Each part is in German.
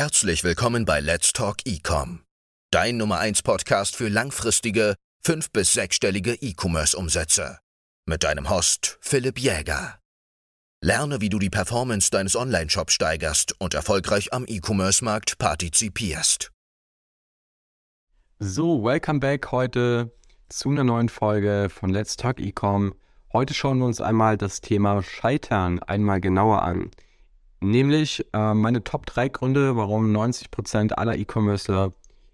Herzlich willkommen bei Let's Talk Ecom, dein Nummer 1 Podcast für langfristige, fünf- bis sechsstellige E-Commerce-Umsätze. Mit deinem Host Philipp Jäger. Lerne, wie du die Performance deines Online-Shops steigerst und erfolgreich am E-Commerce-Markt partizipierst. So, welcome back heute zu einer neuen Folge von Let's Talk Ecom. Heute schauen wir uns einmal das Thema Scheitern einmal genauer an. Nämlich äh, meine Top 3 Gründe, warum 90% aller E-Commercer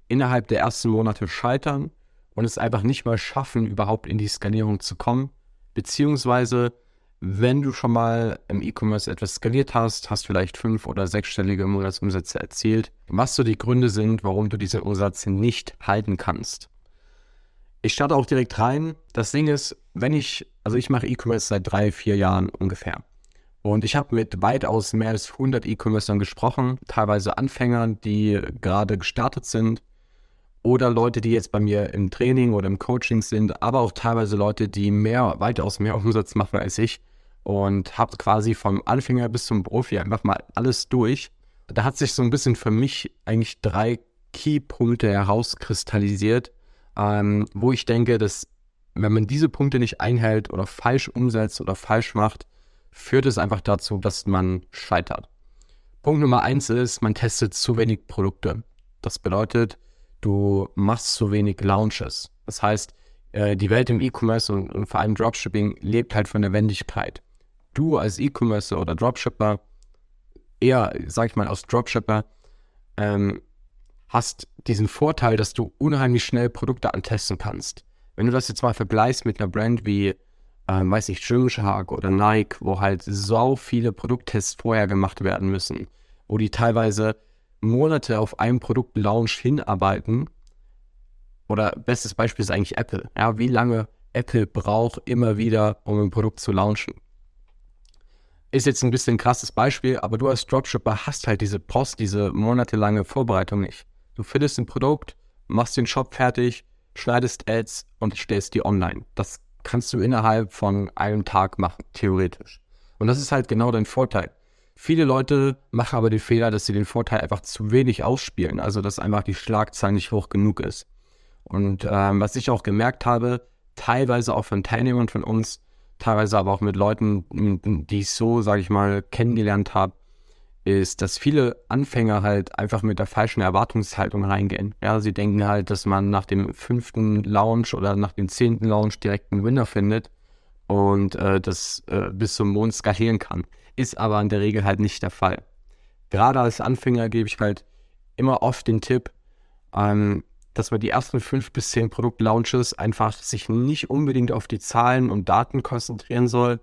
innerhalb der ersten Monate scheitern und es einfach nicht mal schaffen, überhaupt in die Skalierung zu kommen. Beziehungsweise, wenn du schon mal im E-Commerce etwas skaliert hast, hast vielleicht fünf- oder sechsstellige Monatsumsätze erzielt, was so die Gründe sind, warum du diesen Umsatz nicht halten kannst. Ich starte auch direkt rein. Das Ding ist, wenn ich, also ich mache E-Commerce seit drei, vier Jahren ungefähr. Und ich habe mit weitaus mehr als 100 E-Commercern gesprochen, teilweise Anfängern, die gerade gestartet sind oder Leute, die jetzt bei mir im Training oder im Coaching sind, aber auch teilweise Leute, die mehr, weitaus mehr Umsatz machen als ich und habe quasi vom Anfänger bis zum Profi einfach mal alles durch. Da hat sich so ein bisschen für mich eigentlich drei Keypunkte herauskristallisiert, ähm, wo ich denke, dass wenn man diese Punkte nicht einhält oder falsch umsetzt oder falsch macht, führt es einfach dazu, dass man scheitert. Punkt Nummer eins ist, man testet zu wenig Produkte. Das bedeutet, du machst zu wenig Launches. Das heißt, äh, die Welt im E-Commerce und, vor allem Dropshipping lebt halt von der Wendigkeit. Du als E-Commercer oder Dropshipper, eher, sag ich mal, als Dropshipper, ähm, hast diesen Vorteil, dass du unheimlich schnell Produkte antesten kannst. Wenn du das jetzt mal vergleichst mit einer Brand wie ähm, weiß ich, Gymshark oder Nike, wo halt so viele Produkttests vorher gemacht werden müssen, wo die teilweise Monate auf einem Produktlaunch hinarbeiten. Oder bestes Beispiel ist eigentlich Apple. Ja, wie lange Apple braucht immer wieder, um ein Produkt zu launchen. Ist jetzt ein bisschen ein krasses Beispiel, aber du als Dropshipper hast halt diese Post, diese monatelange Vorbereitung nicht. Du findest ein Produkt, machst den Shop fertig, schneidest Ads und stellst die online. Das kannst du innerhalb von einem Tag machen, theoretisch. Und das ist halt genau dein Vorteil. Viele Leute machen aber den Fehler, dass sie den Vorteil einfach zu wenig ausspielen, also dass einfach die Schlagzahl nicht hoch genug ist. Und ähm, was ich auch gemerkt habe, teilweise auch von Teilnehmern von uns, teilweise aber auch mit Leuten, die ich so, sage ich mal, kennengelernt habe, ist, dass viele Anfänger halt einfach mit der falschen Erwartungshaltung reingehen. Ja, sie denken halt, dass man nach dem fünften Launch oder nach dem zehnten Launch direkt einen Winner findet und äh, das äh, bis zum Mond skalieren kann. Ist aber in der Regel halt nicht der Fall. Gerade als Anfänger gebe ich halt immer oft den Tipp, ähm, dass man die ersten fünf bis zehn Produktlaunches einfach sich nicht unbedingt auf die Zahlen und Daten konzentrieren soll,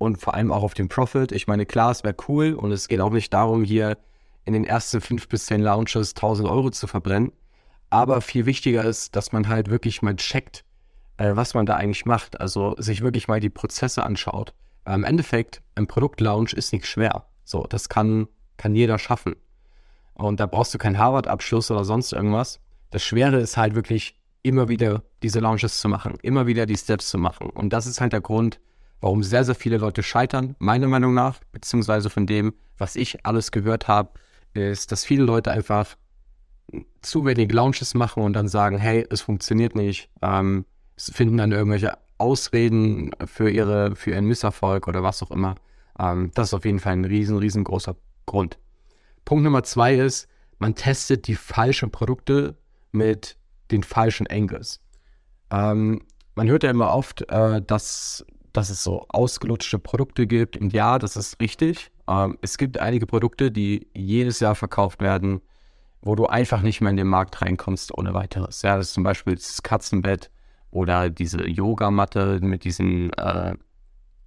und vor allem auch auf den Profit. Ich meine, klar, es wäre cool und es geht auch nicht darum, hier in den ersten fünf bis zehn Launches 1000 Euro zu verbrennen. Aber viel wichtiger ist, dass man halt wirklich mal checkt, äh, was man da eigentlich macht. Also sich wirklich mal die Prozesse anschaut. Weil Im Endeffekt, ein Produktlaunch ist nicht schwer. So, das kann, kann jeder schaffen. Und da brauchst du keinen Harvard-Abschluss oder sonst irgendwas. Das Schwere ist halt wirklich immer wieder diese Launches zu machen, immer wieder die Steps zu machen. Und das ist halt der Grund, warum sehr, sehr viele Leute scheitern, meiner Meinung nach, beziehungsweise von dem, was ich alles gehört habe, ist, dass viele Leute einfach zu wenig Launches machen und dann sagen, hey, es funktioniert nicht, ähm, finden dann irgendwelche Ausreden für ihre, für ihren Misserfolg oder was auch immer. Ähm, das ist auf jeden Fall ein riesen, riesengroßer Grund. Punkt Nummer zwei ist, man testet die falschen Produkte mit den falschen Angles. Ähm, man hört ja immer oft, äh, dass dass es so ausgelutschte Produkte gibt. Und ja, das ist richtig. Ähm, es gibt einige Produkte, die jedes Jahr verkauft werden, wo du einfach nicht mehr in den Markt reinkommst ohne weiteres. Ja, das ist zum Beispiel das Katzenbett oder diese Yogamatte mit diesen, äh,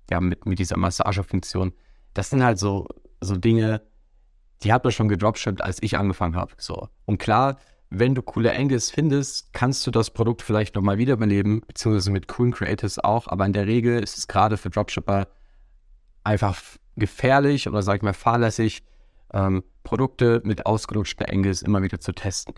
ja, mit, mit dieser Massagefunktion. Das sind halt so, so Dinge, die hat man schon gedropshippt, als ich angefangen habe. So. Und klar, wenn du coole Angles findest, kannst du das Produkt vielleicht nochmal wiederbeleben, beziehungsweise mit coolen Creators auch, aber in der Regel ist es gerade für Dropshipper einfach gefährlich oder sag ich mal fahrlässig, ähm, Produkte mit ausgelutschten Angles immer wieder zu testen.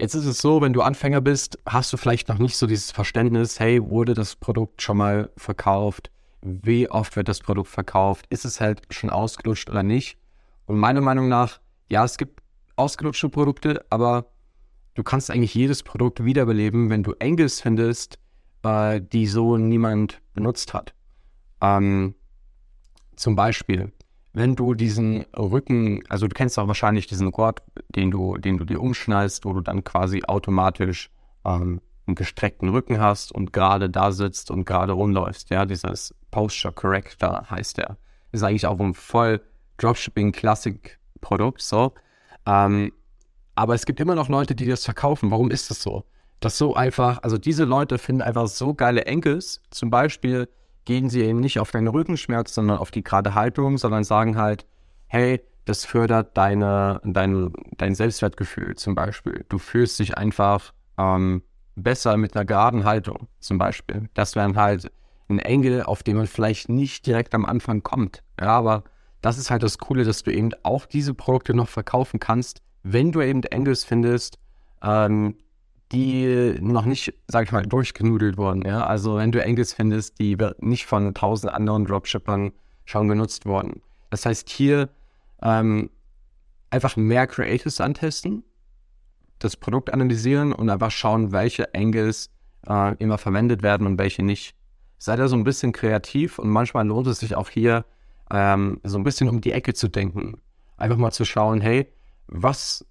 Jetzt ist es so, wenn du Anfänger bist, hast du vielleicht noch nicht so dieses Verständnis, hey, wurde das Produkt schon mal verkauft? Wie oft wird das Produkt verkauft? Ist es halt schon ausgelutscht oder nicht? Und meiner Meinung nach, ja, es gibt ausgelutschte Produkte, aber du kannst eigentlich jedes Produkt wiederbeleben, wenn du Angles findest, äh, die so niemand benutzt hat. Ähm, zum Beispiel, wenn du diesen Rücken, also du kennst auch wahrscheinlich diesen Gurt, den du, den du dir umschnallst, wo du dann quasi automatisch ähm, einen gestreckten Rücken hast und gerade da sitzt und gerade rumläufst. Ja, dieses Posture Corrector heißt der. Ist eigentlich auch ein voll Dropshipping Classic Produkt, so. Ähm, aber es gibt immer noch Leute, die das verkaufen. Warum ist das so? Das so einfach, also diese Leute finden einfach so geile Enkels. Zum Beispiel gehen sie eben nicht auf deinen Rückenschmerz, sondern auf die gerade Haltung, sondern sagen halt, hey, das fördert deine, dein, dein Selbstwertgefühl zum Beispiel. Du fühlst dich einfach ähm, besser mit einer geraden Haltung zum Beispiel. Das wären halt ein Engel, auf den man vielleicht nicht direkt am Anfang kommt. Ja, aber das ist halt das Coole, dass du eben auch diese Produkte noch verkaufen kannst, wenn du eben Engels findest, ähm, die noch nicht, sag ich mal, durchgenudelt wurden. Ja? Also wenn du Engels findest, die nicht von tausend anderen Dropshippern schon genutzt wurden. Das heißt, hier ähm, einfach mehr Creatives antesten, das Produkt analysieren und einfach schauen, welche Angles äh, immer verwendet werden und welche nicht. Sei da so ein bisschen kreativ und manchmal lohnt es sich auch hier ähm, so ein bisschen um die Ecke zu denken. Einfach mal zu schauen, hey, was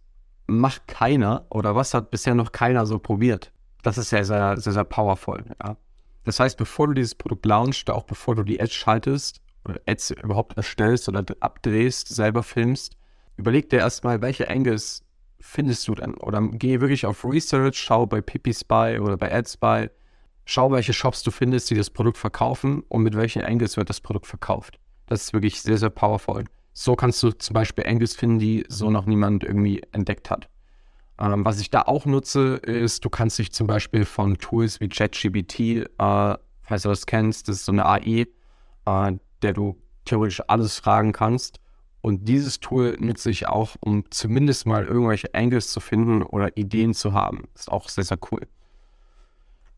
macht keiner oder was hat bisher noch keiner so probiert? Das ist sehr, sehr, sehr, sehr powerful. Ja. Das heißt, bevor du dieses Produkt launchst, auch bevor du die Ads schaltest oder Ads überhaupt erstellst oder abdrehst, selber filmst, überleg dir erstmal, welche Angles findest du denn? Oder geh wirklich auf Research, schau bei Pippi Spy oder bei AdSpy, schau, welche Shops du findest, die das Produkt verkaufen und mit welchen Angles wird das Produkt verkauft. Das ist wirklich sehr, sehr powerful. So kannst du zum Beispiel Angles finden, die so noch niemand irgendwie entdeckt hat. Ähm, was ich da auch nutze, ist, du kannst dich zum Beispiel von Tools wie ChatGPT, äh, falls du das kennst, das ist so eine AI, äh, der du theoretisch alles fragen kannst. Und dieses Tool nutze ich auch, um zumindest mal irgendwelche Angles zu finden oder Ideen zu haben. Ist auch sehr, sehr cool.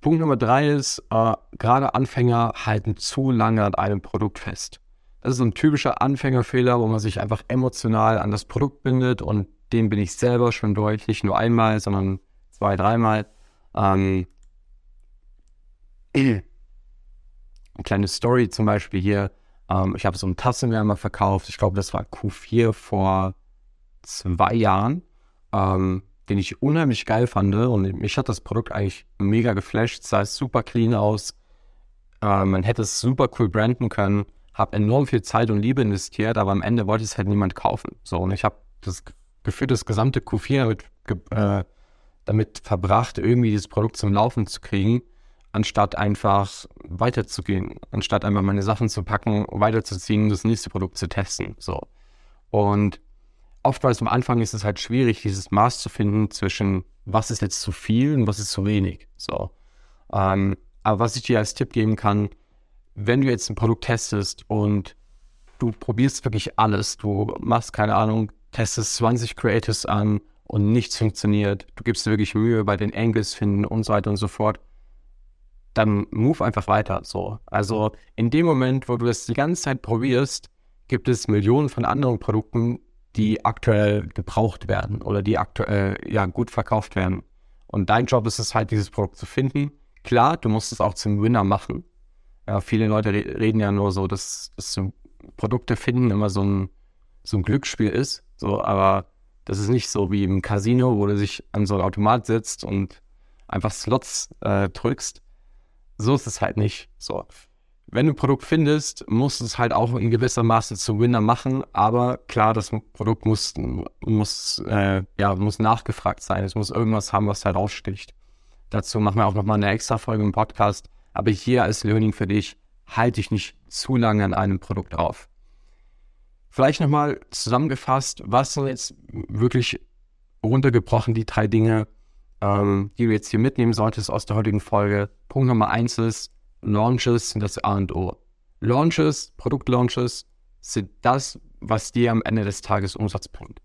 Punkt Nummer drei ist, äh, gerade Anfänger halten zu lange an einem Produkt fest. Das ist so ein typischer Anfängerfehler, wo man sich einfach emotional an das Produkt bindet und den bin ich selber schon durch, nicht nur einmal, sondern zwei, dreimal. Ähm, eine kleine Story zum Beispiel hier. Ähm, ich habe so einen Tassenwärmer verkauft. Ich glaube, das war Q4 vor zwei Jahren, ähm, den ich unheimlich geil fand. Und mich hat das Produkt eigentlich mega geflasht. Sah super clean aus. Äh, man hätte es super cool branden können habe enorm viel Zeit und Liebe investiert, aber am Ende wollte es halt niemand kaufen. So, und ich habe das Gefühl, das gesamte Q4 damit, äh, damit verbracht, irgendwie dieses Produkt zum Laufen zu kriegen, anstatt einfach weiterzugehen, anstatt einfach meine Sachen zu packen, weiterzuziehen das nächste Produkt zu testen. So. Und oftmals am Anfang ist es halt schwierig, dieses Maß zu finden zwischen, was ist jetzt zu viel und was ist zu wenig. So. Ähm, aber was ich dir als Tipp geben kann, wenn du jetzt ein Produkt testest und du probierst wirklich alles, du machst keine Ahnung, testest 20 Creatives an und nichts funktioniert, du gibst dir wirklich Mühe bei den Angles finden und so weiter und so fort, dann move einfach weiter. So. Also in dem Moment, wo du das die ganze Zeit probierst, gibt es Millionen von anderen Produkten, die aktuell gebraucht werden oder die aktuell ja gut verkauft werden. Und dein Job ist es halt, dieses Produkt zu finden. Klar, du musst es auch zum Winner machen. Ja, viele Leute re reden ja nur so, dass, dass Produkte finden immer so ein, so ein Glücksspiel ist. So, aber das ist nicht so wie im Casino, wo du dich an so ein Automat sitzt und einfach Slots äh, drückst. So ist es halt nicht. So. Wenn du ein Produkt findest, musst du es halt auch in gewisser Maße zum Winner machen. Aber klar, das Produkt muss, muss, äh, ja, muss nachgefragt sein. Es muss irgendwas haben, was heraussticht. Dazu machen wir auch nochmal eine extra Folge im Podcast. Aber hier als Learning für dich, halte dich nicht zu lange an einem Produkt auf. Vielleicht nochmal zusammengefasst, was sind jetzt wirklich runtergebrochen die drei Dinge, ähm, die du jetzt hier mitnehmen solltest aus der heutigen Folge. Punkt Nummer eins ist, Launches sind das A und O. Launches, Produktlaunches sind das, was dir am Ende des Tages Umsatz bringt.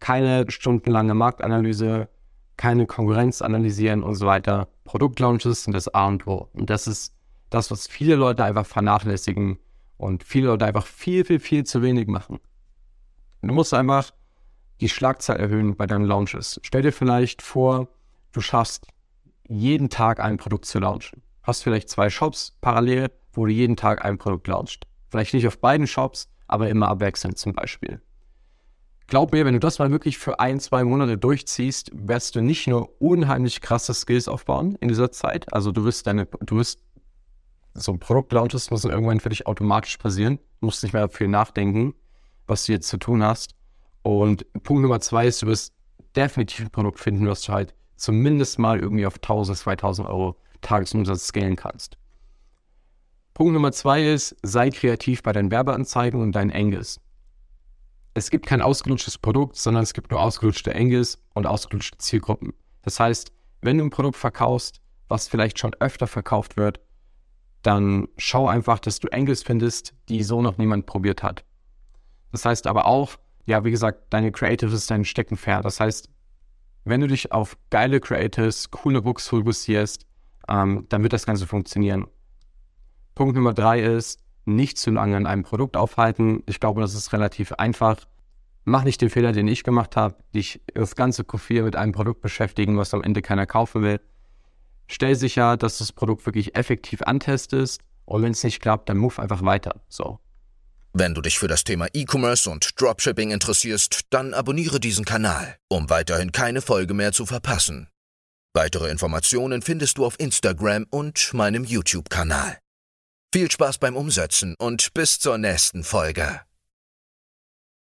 Keine stundenlange Marktanalyse, keine Konkurrenz analysieren und so weiter. Produktlaunches sind das A und O. Und das ist das, was viele Leute einfach vernachlässigen und viele Leute einfach viel, viel, viel zu wenig machen. Du musst einfach die Schlagzahl erhöhen bei deinen Launches. Stell dir vielleicht vor, du schaffst jeden Tag ein Produkt zu launchen. Hast vielleicht zwei Shops parallel, wo du jeden Tag ein Produkt launchst. Vielleicht nicht auf beiden Shops, aber immer abwechselnd zum Beispiel. Glaub mir, wenn du das mal wirklich für ein, zwei Monate durchziehst, wirst du nicht nur unheimlich krasse Skills aufbauen in dieser Zeit. Also du wirst deine, du wirst so ein Produktlaunches müssen irgendwann für dich automatisch passieren. Du musst nicht mehr viel nachdenken, was du jetzt zu tun hast. Und Punkt Nummer zwei ist, du wirst definitiv ein Produkt finden, was du halt zumindest mal irgendwie auf 1000, 2000 Euro Tagesumsatz scalen kannst. Punkt Nummer zwei ist, sei kreativ bei deinen Werbeanzeigen und deinen Engels. Es gibt kein ausgelutschtes Produkt, sondern es gibt nur ausgelutschte Engels und ausgelutschte Zielgruppen. Das heißt, wenn du ein Produkt verkaufst, was vielleicht schon öfter verkauft wird, dann schau einfach, dass du Engels findest, die so noch niemand probiert hat. Das heißt aber auch, ja, wie gesagt, deine Creative ist dein Steckenpferd. Das heißt, wenn du dich auf geile Creatives, coole Books fokussierst, ähm, dann wird das Ganze funktionieren. Punkt Nummer drei ist, nicht zu lange an einem Produkt aufhalten. Ich glaube, das ist relativ einfach. Mach nicht den Fehler, den ich gemacht habe, dich das ganze Q4 mit einem Produkt beschäftigen, was am Ende keiner kaufen will. Stell sicher, dass das Produkt wirklich effektiv antestest und wenn es nicht klappt, dann move einfach weiter. So. Wenn du dich für das Thema E-Commerce und Dropshipping interessierst, dann abonniere diesen Kanal, um weiterhin keine Folge mehr zu verpassen. Weitere Informationen findest du auf Instagram und meinem YouTube-Kanal. Viel Spaß beim Umsetzen und bis zur nächsten Folge.